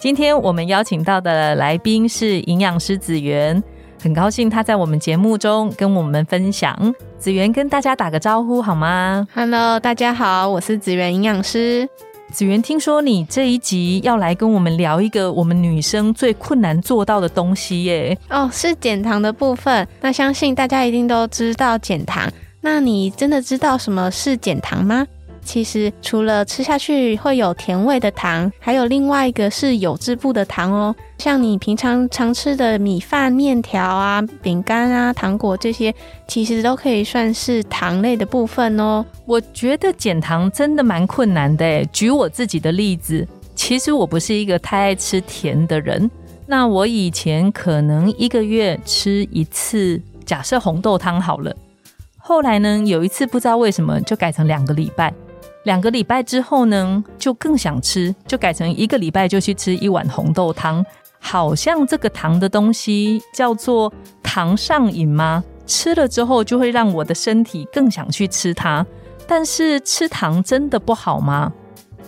今天我们邀请到的来宾是营养师子源，很高兴他在我们节目中跟我们分享。子源跟大家打个招呼好吗？Hello，大家好，我是子源营养师。子源，听说你这一集要来跟我们聊一个我们女生最困难做到的东西耶？哦，是减糖的部分。那相信大家一定都知道减糖。那你真的知道什么是减糖吗？其实除了吃下去会有甜味的糖，还有另外一个是有质部的糖哦。像你平常常吃的米饭、面条啊、饼干啊、糖果这些，其实都可以算是糖类的部分哦。我觉得减糖真的蛮困难的。举我自己的例子，其实我不是一个太爱吃甜的人。那我以前可能一个月吃一次，假设红豆汤好了。后来呢，有一次不知道为什么就改成两个礼拜。两个礼拜之后呢，就更想吃，就改成一个礼拜就去吃一碗红豆汤。好像这个糖的东西叫做糖上瘾吗？吃了之后就会让我的身体更想去吃它。但是吃糖真的不好吗？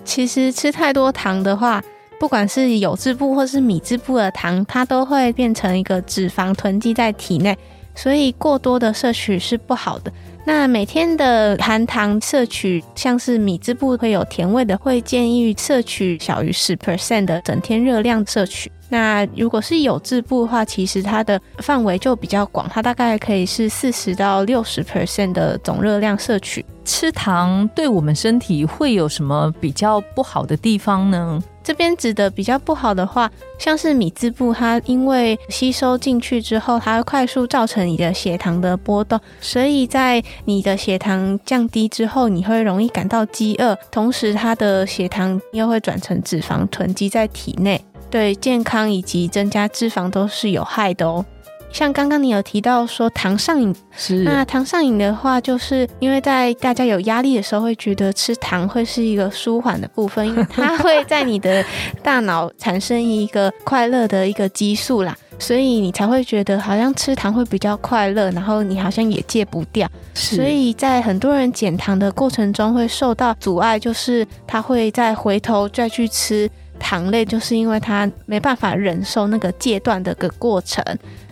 其实吃太多糖的话，不管是有质部或是米质部的糖，它都会变成一个脂肪囤积在体内，所以过多的摄取是不好的。那每天的含糖摄取，像是米汁部会有甜味的，会建议摄取小于十 percent 的整天热量摄取。那如果是有字部的话，其实它的范围就比较广，它大概可以是四十到六十 percent 的总热量摄取。吃糖对我们身体会有什么比较不好的地方呢？这边指的比较不好的话，像是米字部，它因为吸收进去之后，它会快速造成你的血糖的波动，所以在你的血糖降低之后，你会容易感到饥饿，同时它的血糖又会转成脂肪囤积在体内，对健康以及增加脂肪都是有害的哦。像刚刚你有提到说糖上瘾，是那糖上瘾的话，就是因为在大家有压力的时候，会觉得吃糖会是一个舒缓的部分，因为它会在你的大脑产生一个快乐的一个激素啦，所以你才会觉得好像吃糖会比较快乐，然后你好像也戒不掉，所以在很多人减糖的过程中会受到阻碍，就是他会再回头再去吃。糖类就是因为它没办法忍受那个戒断的个过程，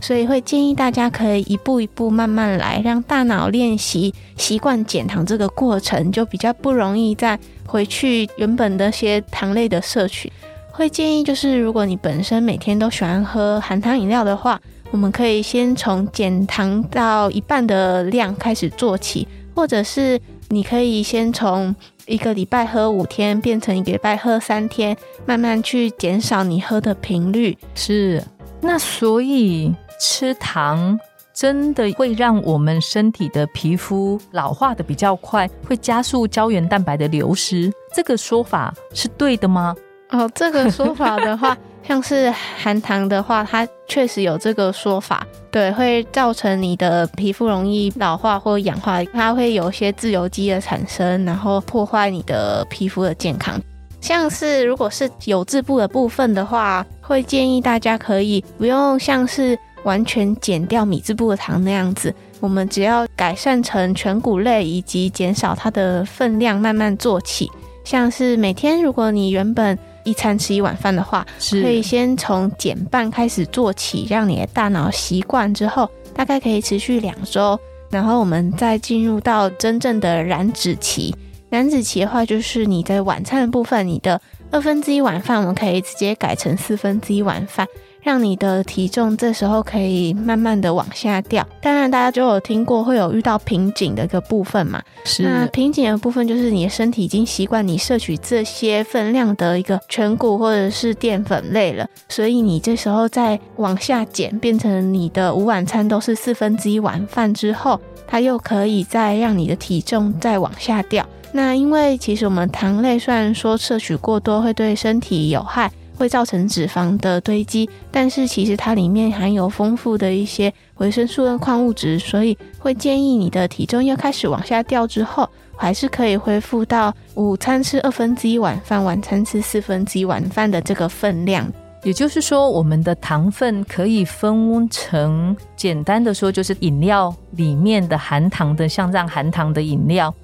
所以会建议大家可以一步一步慢慢来，让大脑练习习惯减糖这个过程，就比较不容易再回去原本的些糖类的摄取。会建议就是，如果你本身每天都喜欢喝含糖饮料的话，我们可以先从减糖到一半的量开始做起，或者是你可以先从。一个礼拜喝五天，变成一个礼拜喝三天，慢慢去减少你喝的频率。是，那所以吃糖真的会让我们身体的皮肤老化的比较快，会加速胶原蛋白的流失。这个说法是对的吗？哦，这个说法的话。像是含糖的话，它确实有这个说法，对，会造成你的皮肤容易老化或氧化，它会有一些自由基的产生，然后破坏你的皮肤的健康。像是如果是有质部的部分的话，会建议大家可以不用像是完全减掉米质部的糖那样子，我们只要改善成全谷类以及减少它的分量，慢慢做起。像是每天如果你原本一餐吃一碗饭的话，可以先从减半开始做起，让你的大脑习惯之后，大概可以持续两周，然后我们再进入到真正的燃脂期。燃脂期的话，就是你在晚餐的部分，你的二分之一碗饭，我们可以直接改成四分之一碗饭。让你的体重这时候可以慢慢的往下掉。当然，大家就有听过会有遇到瓶颈的一个部分嘛。是。那瓶颈的部分就是你的身体已经习惯你摄取这些分量的一个全谷或者是淀粉类了，所以你这时候再往下减，变成你的午晚餐都是四分之一碗饭之后，它又可以再让你的体重再往下掉。那因为其实我们糖类虽然说摄取过多会对身体有害。会造成脂肪的堆积，但是其实它里面含有丰富的一些维生素跟矿物质，所以会建议你的体重要开始往下掉之后，还是可以恢复到午餐吃二分之一碗饭，晚餐吃四分之一碗饭的这个分量。也就是说，我们的糖分可以分成简单的说，就是饮料里面的含糖的，像这样含糖的饮料。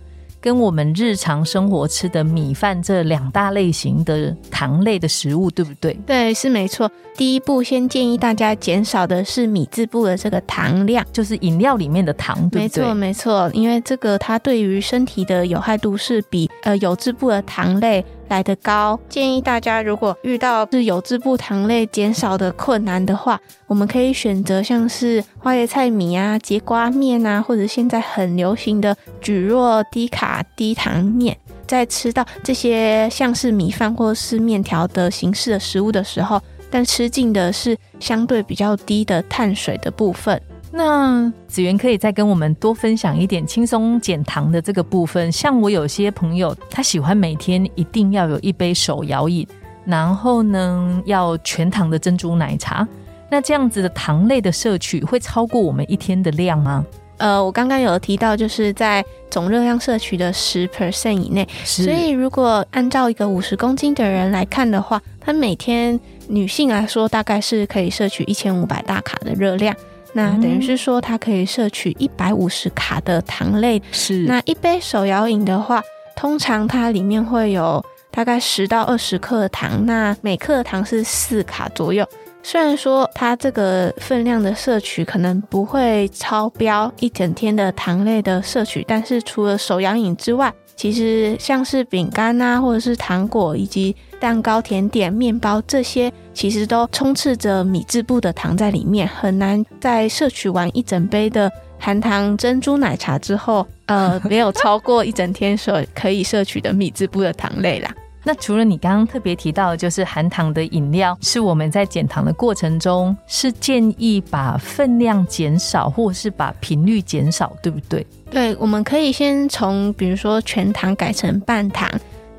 跟我们日常生活吃的米饭这两大类型的糖类的食物，对不对？对，是没错。第一步，先建议大家减少的是米字部的这个糖量，就是饮料里面的糖，对不对？没错，没错。因为这个它对于身体的有害度是比呃有字部的糖类。来的高，建议大家如果遇到是有质不糖类减少的困难的话，我们可以选择像是花椰菜米啊、节瓜面啊，或者现在很流行的蒟蒻低卡低糖面。在吃到这些像是米饭或是面条的形式的食物的时候，但吃进的是相对比较低的碳水的部分。那子源可以再跟我们多分享一点轻松减糖的这个部分。像我有些朋友，他喜欢每天一定要有一杯手摇饮，然后呢要全糖的珍珠奶茶。那这样子的糖类的摄取会超过我们一天的量吗？呃，我刚刚有提到，就是在总热量摄取的十 percent 以内。所以如果按照一个五十公斤的人来看的话，他每天女性来说大概是可以摄取一千五百大卡的热量。那等于是说，它可以摄取一百五十卡的糖类。是。那一杯手摇饮的话，通常它里面会有大概十到二十克的糖，那每克的糖是四卡左右。虽然说它这个分量的摄取可能不会超标一整天的糖类的摄取，但是除了手摇饮之外，其实像是饼干啊，或者是糖果以及蛋糕、甜点、面包这些，其实都充斥着米质部的糖在里面，很难在摄取完一整杯的含糖珍珠奶茶之后，呃，没有超过一整天所可以摄取的米质部的糖类啦。那除了你刚刚特别提到，就是含糖的饮料，是我们在减糖的过程中是建议把分量减少，或是把频率减少，对不对？对，我们可以先从比如说全糖改成半糖，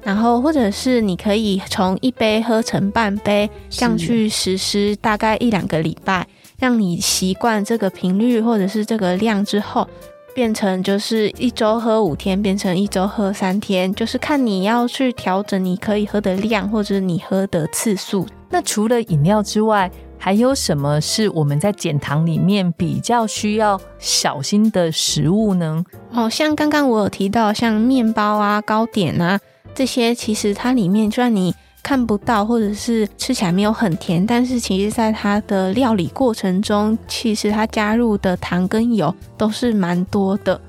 然后或者是你可以从一杯喝成半杯，这样去实施大概一两个礼拜，让你习惯这个频率或者是这个量之后。变成就是一周喝五天，变成一周喝三天，就是看你要去调整你可以喝的量，或者你喝的次数。那除了饮料之外，还有什么是我们在减糖里面比较需要小心的食物呢？哦，像刚刚我有提到，像面包啊、糕点啊这些，其实它里面就算你。看不到，或者是吃起来没有很甜，但是其实在它的料理过程中，其实它加入的糖跟油都是蛮多的，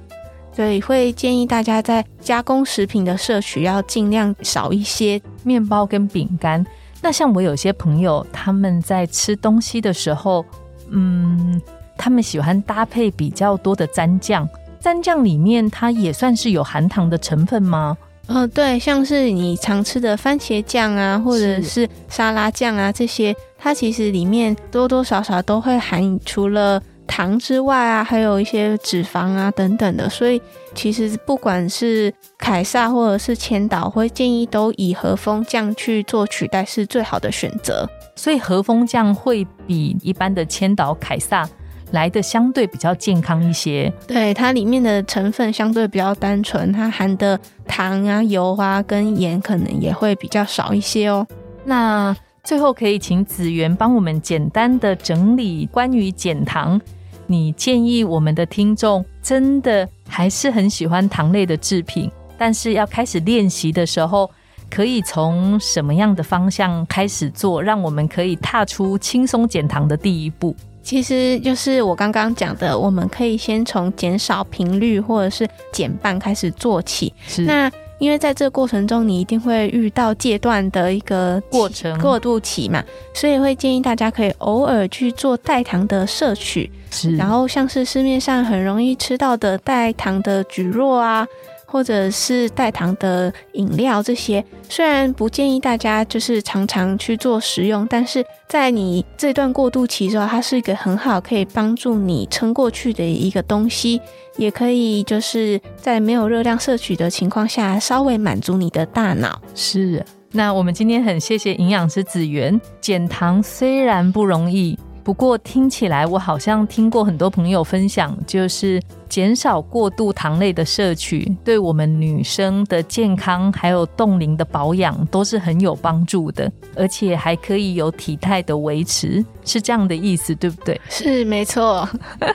所以会建议大家在加工食品的摄取要尽量少一些面包跟饼干。那像我有些朋友，他们在吃东西的时候，嗯，他们喜欢搭配比较多的蘸酱，蘸酱里面它也算是有含糖的成分吗？呃，对，像是你常吃的番茄酱啊，或者是沙拉酱啊，这些，它其实里面多多少少都会含除了糖之外啊，还有一些脂肪啊等等的。所以其实不管是凯撒或者是千岛，会建议都以和风酱去做取代是最好的选择。所以和风酱会比一般的千岛、凯撒。来的相对比较健康一些，对它里面的成分相对比较单纯，它含的糖啊、油啊跟盐可能也会比较少一些哦。那最后可以请子源帮我们简单的整理关于减糖，你建议我们的听众真的还是很喜欢糖类的制品，但是要开始练习的时候，可以从什么样的方向开始做，让我们可以踏出轻松减糖的第一步。其实就是我刚刚讲的，我们可以先从减少频率或者是减半开始做起。是。那因为在这个过程中，你一定会遇到戒断的一个过程过渡期嘛，所以会建议大家可以偶尔去做代糖的摄取。是。然后像是市面上很容易吃到的代糖的蒟蒻啊。或者是代糖的饮料，这些虽然不建议大家就是常常去做食用，但是在你这段过渡期时候，它是一个很好可以帮助你撑过去的一个东西，也可以就是在没有热量摄取的情况下，稍微满足你的大脑。是。那我们今天很谢谢营养师子源，减糖虽然不容易。不过听起来，我好像听过很多朋友分享，就是减少过度糖类的摄取，对我们女生的健康还有冻龄的保养都是很有帮助的，而且还可以有体态的维持，是这样的意思，对不对？是没错。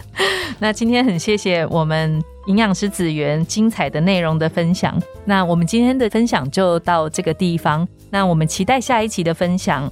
那今天很谢谢我们营养师子源精彩的内容的分享。那我们今天的分享就到这个地方，那我们期待下一期的分享。